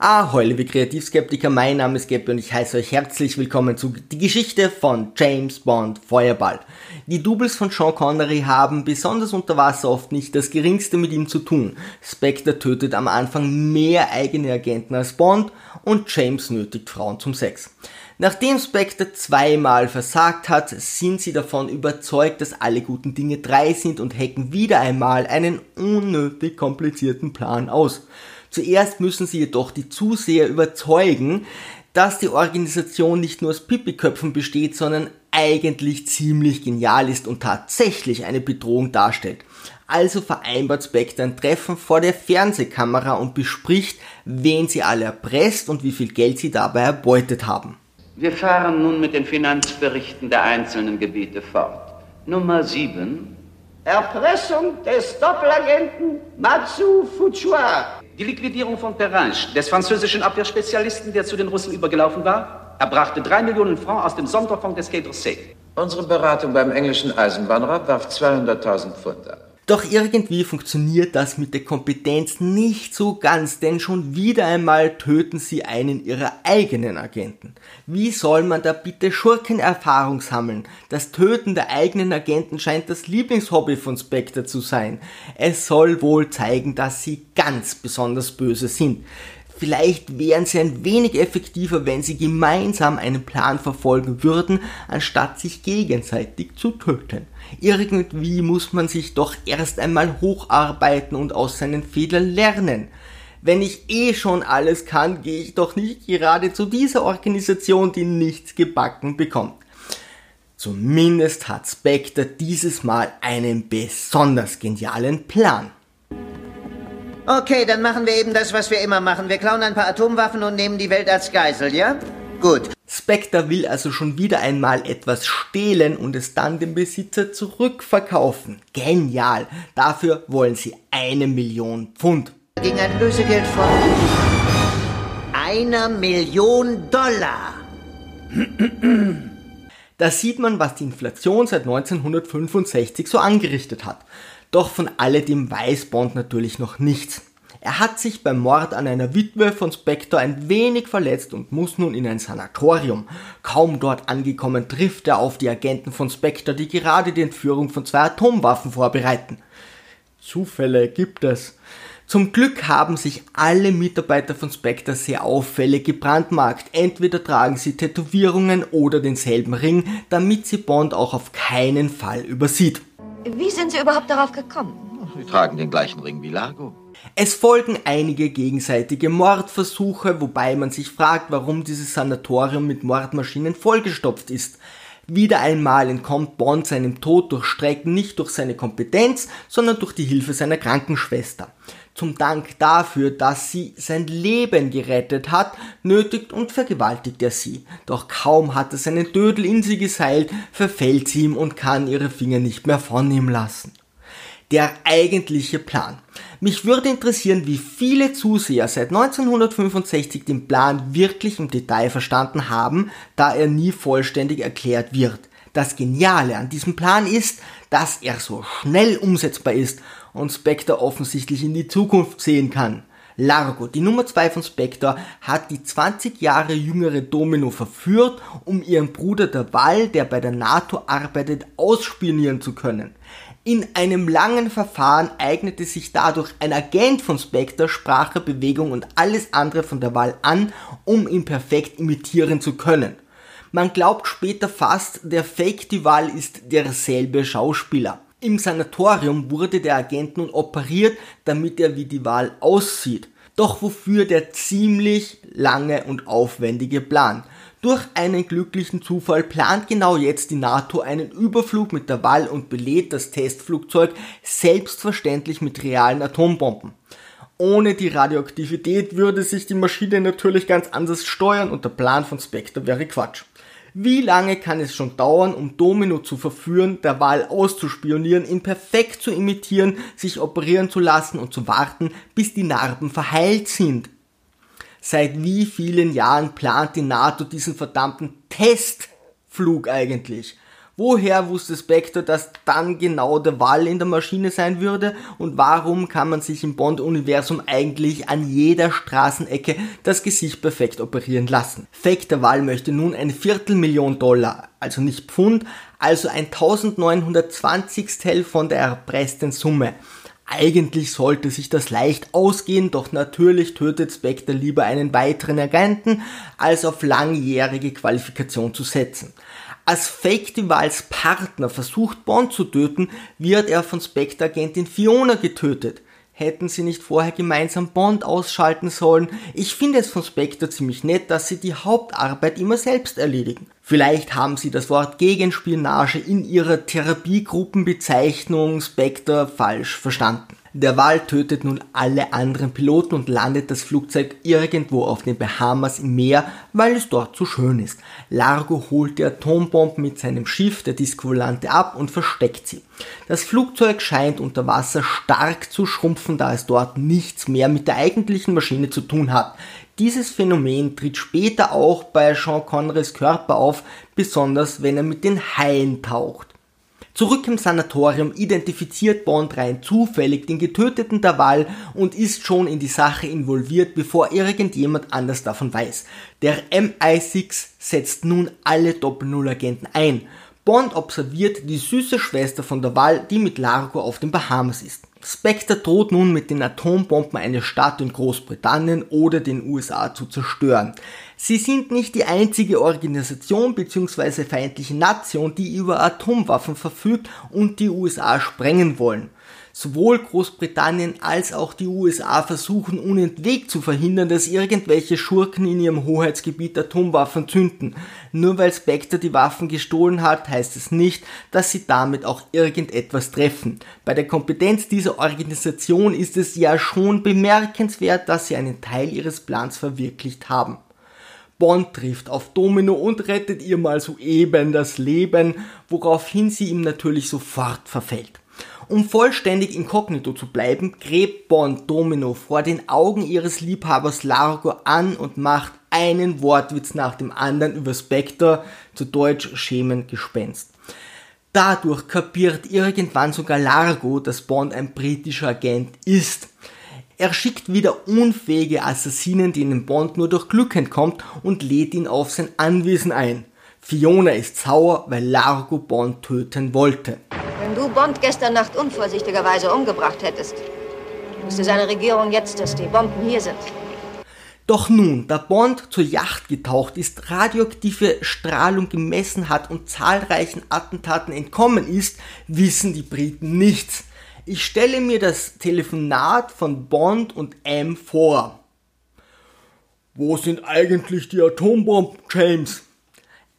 Ahoi, liebe Kreativskeptiker, mein Name ist Gabby und ich heiße euch herzlich willkommen zu Die Geschichte von James Bond Feuerball. Die Doubles von Sean Connery haben besonders unter Wasser oft nicht das geringste mit ihm zu tun. Spectre tötet am Anfang mehr eigene Agenten als Bond und James nötigt Frauen zum Sex. Nachdem Spectre zweimal versagt hat, sind sie davon überzeugt, dass alle guten Dinge drei sind und hacken wieder einmal einen unnötig komplizierten Plan aus. Zuerst müssen sie jedoch die Zuseher überzeugen, dass die Organisation nicht nur aus Pipiköpfen besteht, sondern eigentlich ziemlich genial ist und tatsächlich eine Bedrohung darstellt. Also vereinbart Spectre ein Treffen vor der Fernsehkamera und bespricht, wen sie alle erpresst und wie viel Geld sie dabei erbeutet haben. Wir fahren nun mit den Finanzberichten der einzelnen Gebiete fort. Nummer 7. Erpressung des Doppelagenten Matsu Fuchua. Die Liquidierung von Perringe, des französischen Abwehrspezialisten, der zu den Russen übergelaufen war, erbrachte drei Millionen Francs aus dem Sonderfonds des Quai d'Orsay. Unsere Beratung beim englischen Eisenbahnrat warf 200.000 Pfund ab. Doch irgendwie funktioniert das mit der Kompetenz nicht so ganz, denn schon wieder einmal töten sie einen ihrer eigenen Agenten. Wie soll man da bitte Schurkenerfahrung sammeln? Das Töten der eigenen Agenten scheint das Lieblingshobby von Spectre zu sein. Es soll wohl zeigen, dass sie ganz besonders böse sind. Vielleicht wären sie ein wenig effektiver, wenn sie gemeinsam einen Plan verfolgen würden, anstatt sich gegenseitig zu töten. Irgendwie muss man sich doch erst einmal hocharbeiten und aus seinen Fehlern lernen. Wenn ich eh schon alles kann, gehe ich doch nicht gerade zu dieser Organisation, die nichts gebacken bekommt. Zumindest hat Spectre dieses Mal einen besonders genialen Plan. Okay, dann machen wir eben das, was wir immer machen. Wir klauen ein paar Atomwaffen und nehmen die Welt als Geisel, ja? Gut. Spectre will also schon wieder einmal etwas stehlen und es dann dem Besitzer zurückverkaufen. Genial. Dafür wollen sie eine Million Pfund. Gegen ein Lösegeld von einer Million Dollar. Da sieht man, was die Inflation seit 1965 so angerichtet hat. Doch von alledem weiß Bond natürlich noch nichts. Er hat sich beim Mord an einer Witwe von Spectre ein wenig verletzt und muss nun in ein Sanatorium. Kaum dort angekommen trifft er auf die Agenten von Spectre, die gerade die Entführung von zwei Atomwaffen vorbereiten. Zufälle gibt es. Zum Glück haben sich alle Mitarbeiter von Spectre sehr auffällig gebrandmarkt. Entweder tragen sie Tätowierungen oder denselben Ring, damit sie Bond auch auf keinen Fall übersieht. Wie sind Sie überhaupt darauf gekommen? Sie tragen den gleichen Ring wie Largo. Es folgen einige gegenseitige Mordversuche, wobei man sich fragt, warum dieses Sanatorium mit Mordmaschinen vollgestopft ist. Wieder einmal entkommt Bond seinem Tod durch Strecken nicht durch seine Kompetenz, sondern durch die Hilfe seiner Krankenschwester. Zum Dank dafür, dass sie sein Leben gerettet hat, nötigt und vergewaltigt er sie. Doch kaum hat er seinen Dödel in sie geseilt, verfällt sie ihm und kann ihre Finger nicht mehr von ihm lassen. Der eigentliche Plan. Mich würde interessieren, wie viele Zuseher seit 1965 den Plan wirklich im Detail verstanden haben, da er nie vollständig erklärt wird. Das Geniale an diesem Plan ist, dass er so schnell umsetzbar ist und Spectre offensichtlich in die Zukunft sehen kann. Largo, die Nummer 2 von Spectre, hat die 20 Jahre jüngere Domino verführt, um ihren Bruder der Wall, der bei der NATO arbeitet, ausspionieren zu können. In einem langen Verfahren eignete sich dadurch ein Agent von Spectre Sprache, Bewegung und alles andere von der Wahl an, um ihn perfekt imitieren zu können. Man glaubt später fast, der Fake Duval ist derselbe Schauspieler. Im Sanatorium wurde der Agent nun operiert, damit er wie die Wahl aussieht. Doch wofür der ziemlich lange und aufwendige Plan? Durch einen glücklichen Zufall plant genau jetzt die NATO einen Überflug mit der Wall und belädt das Testflugzeug selbstverständlich mit realen Atombomben. Ohne die Radioaktivität würde sich die Maschine natürlich ganz anders steuern und der Plan von Spectre wäre Quatsch. Wie lange kann es schon dauern, um Domino zu verführen, der Wahl auszuspionieren, ihn perfekt zu imitieren, sich operieren zu lassen und zu warten, bis die Narben verheilt sind? Seit wie vielen Jahren plant die NATO diesen verdammten Testflug eigentlich? Woher wusste Spectre, dass dann genau der Wall in der Maschine sein würde? Und warum kann man sich im Bond-Universum eigentlich an jeder Straßenecke das Gesicht perfekt operieren lassen? Fake der Wall möchte nun eine Viertelmillion Dollar, also nicht Pfund, also ein 1920 von der erpressten Summe. Eigentlich sollte sich das leicht ausgehen, doch natürlich tötet Spectre lieber einen weiteren Agenten, als auf langjährige Qualifikation zu setzen. Als Fake Devals Partner versucht Bond zu töten, wird er von Spectre-Agentin Fiona getötet. Hätten sie nicht vorher gemeinsam Bond ausschalten sollen? Ich finde es von Spectre ziemlich nett, dass sie die Hauptarbeit immer selbst erledigen. Vielleicht haben sie das Wort Gegenspionage in ihrer Therapiegruppenbezeichnung Spectre falsch verstanden. Der Wal tötet nun alle anderen Piloten und landet das Flugzeug irgendwo auf den Bahamas im Meer, weil es dort zu schön ist. Largo holt die Atombomben mit seinem Schiff, der Disco-Volante, ab und versteckt sie. Das Flugzeug scheint unter Wasser stark zu schrumpfen, da es dort nichts mehr mit der eigentlichen Maschine zu tun hat. Dieses Phänomen tritt später auch bei Sean Connerys Körper auf, besonders wenn er mit den Haien taucht. Zurück im Sanatorium identifiziert Bond rein zufällig den getöteten Daval und ist schon in die Sache involviert, bevor irgendjemand anders davon weiß. Der MI6 setzt nun alle Doppel-Null-Agenten ein. Bond observiert die süße Schwester von Daval, die mit Largo auf den Bahamas ist. Spectre droht nun mit den Atombomben eine Stadt in Großbritannien oder den USA zu zerstören. Sie sind nicht die einzige Organisation bzw. feindliche Nation, die über Atomwaffen verfügt und die USA sprengen wollen. Sowohl Großbritannien als auch die USA versuchen unentwegt zu verhindern, dass irgendwelche Schurken in ihrem Hoheitsgebiet Atomwaffen zünden. Nur weil Spectre die Waffen gestohlen hat, heißt es nicht, dass sie damit auch irgendetwas treffen. Bei der Kompetenz dieser Organisation ist es ja schon bemerkenswert, dass sie einen Teil ihres Plans verwirklicht haben. Bond trifft auf Domino und rettet ihr mal soeben das Leben, woraufhin sie ihm natürlich sofort verfällt. Um vollständig inkognito zu bleiben, gräbt Bond Domino vor den Augen ihres Liebhabers Largo an und macht einen Wortwitz nach dem anderen über Spectre, zu Deutsch Schemen Gespenst. Dadurch kapiert irgendwann sogar Largo, dass Bond ein britischer Agent ist. Er schickt wieder unfähige Assassinen, denen Bond nur durch Glück entkommt und lädt ihn auf sein Anwesen ein. Fiona ist sauer, weil Largo Bond töten wollte. Du Bond gestern Nacht unvorsichtigerweise umgebracht hättest, wusste seine Regierung jetzt, dass die Bomben hier sind. Doch nun, da Bond zur Yacht getaucht ist, radioaktive Strahlung gemessen hat und zahlreichen Attentaten entkommen ist, wissen die Briten nichts. Ich stelle mir das Telefonat von Bond und M vor. Wo sind eigentlich die Atombomben, James?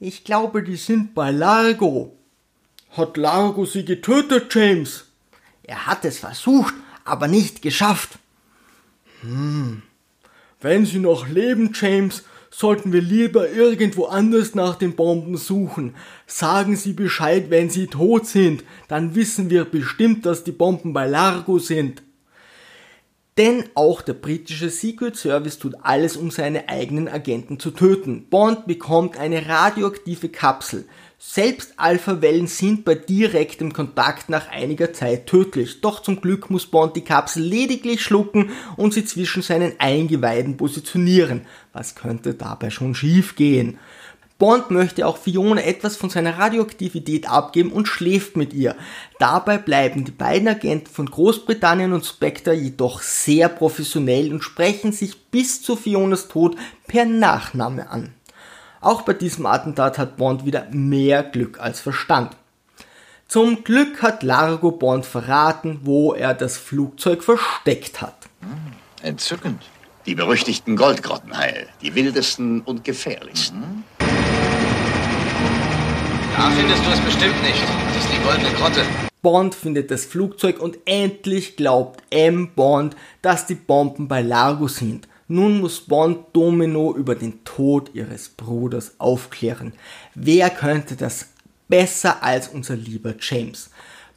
Ich glaube, die sind bei Largo. Hat Largo sie getötet, James? Er hat es versucht, aber nicht geschafft. Hm. Wenn sie noch leben, James, sollten wir lieber irgendwo anders nach den Bomben suchen. Sagen Sie Bescheid, wenn sie tot sind, dann wissen wir bestimmt, dass die Bomben bei Largo sind. Denn auch der britische Secret Service tut alles, um seine eigenen Agenten zu töten. Bond bekommt eine radioaktive Kapsel. Selbst Alpha-Wellen sind bei direktem Kontakt nach einiger Zeit tödlich, doch zum Glück muss Bond die Kapsel lediglich schlucken und sie zwischen seinen Eingeweiden positionieren. Was könnte dabei schon schief gehen? Bond möchte auch Fiona etwas von seiner Radioaktivität abgeben und schläft mit ihr. Dabei bleiben die beiden Agenten von Großbritannien und Spectre jedoch sehr professionell und sprechen sich bis zu Fionas Tod per Nachname an. Auch bei diesem Attentat hat Bond wieder mehr Glück als Verstand. Zum Glück hat Largo Bond verraten, wo er das Flugzeug versteckt hat. Entzückend. Die berüchtigten Goldgrottenheil, die wildesten und gefährlichsten. Mhm. Da findest du es bestimmt nicht. Das ist die goldene Grotte. Bond findet das Flugzeug und endlich glaubt M. Bond, dass die Bomben bei Largo sind. Nun muss Bond Domino über den Tod ihres Bruders aufklären. Wer könnte das besser als unser lieber James?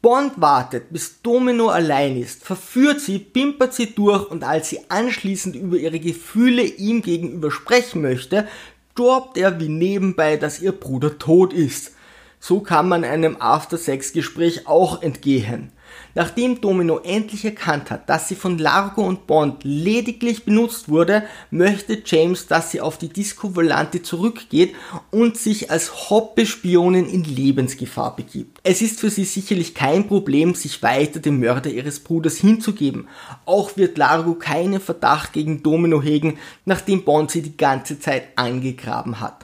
Bond wartet, bis Domino allein ist, verführt sie, pimpert sie durch und als sie anschließend über ihre Gefühle ihm gegenüber sprechen möchte, stoppt er wie nebenbei, dass ihr Bruder tot ist. So kann man einem After-Sex-Gespräch auch entgehen. Nachdem Domino endlich erkannt hat, dass sie von Largo und Bond lediglich benutzt wurde, möchte James, dass sie auf die Disco Volante zurückgeht und sich als Hoppe-Spionin in Lebensgefahr begibt. Es ist für sie sicherlich kein Problem, sich weiter dem Mörder ihres Bruders hinzugeben. Auch wird Largo keinen Verdacht gegen Domino hegen, nachdem Bond sie die ganze Zeit angegraben hat.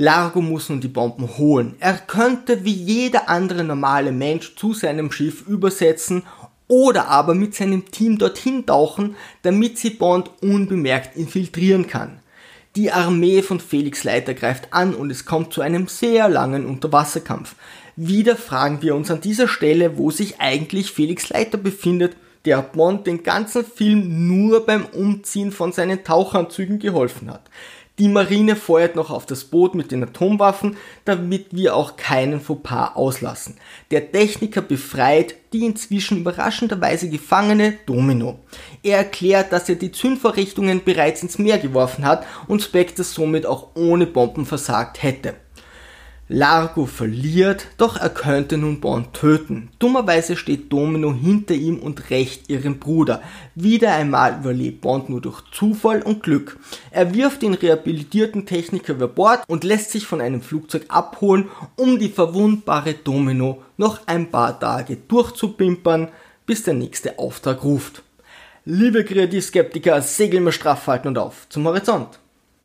Largo muss nun die Bomben holen. Er könnte wie jeder andere normale Mensch zu seinem Schiff übersetzen oder aber mit seinem Team dorthin tauchen, damit sie Bond unbemerkt infiltrieren kann. Die Armee von Felix Leiter greift an und es kommt zu einem sehr langen Unterwasserkampf. Wieder fragen wir uns an dieser Stelle, wo sich eigentlich Felix Leiter befindet, der Bond den ganzen Film nur beim Umziehen von seinen Tauchanzügen geholfen hat. Die Marine feuert noch auf das Boot mit den Atomwaffen, damit wir auch keinen Fauxpas auslassen. Der Techniker befreit die inzwischen überraschenderweise gefangene Domino. Er erklärt, dass er die Zündvorrichtungen bereits ins Meer geworfen hat und Spectre somit auch ohne Bomben versagt hätte. Largo verliert, doch er könnte nun Bond töten. Dummerweise steht Domino hinter ihm und rächt ihren Bruder. Wieder einmal überlebt Bond nur durch Zufall und Glück. Er wirft den rehabilitierten Techniker über Bord und lässt sich von einem Flugzeug abholen, um die verwundbare Domino noch ein paar Tage durchzupimpern, bis der nächste Auftrag ruft. Liebe Kreativskeptiker, segeln wir straff halten und auf zum Horizont.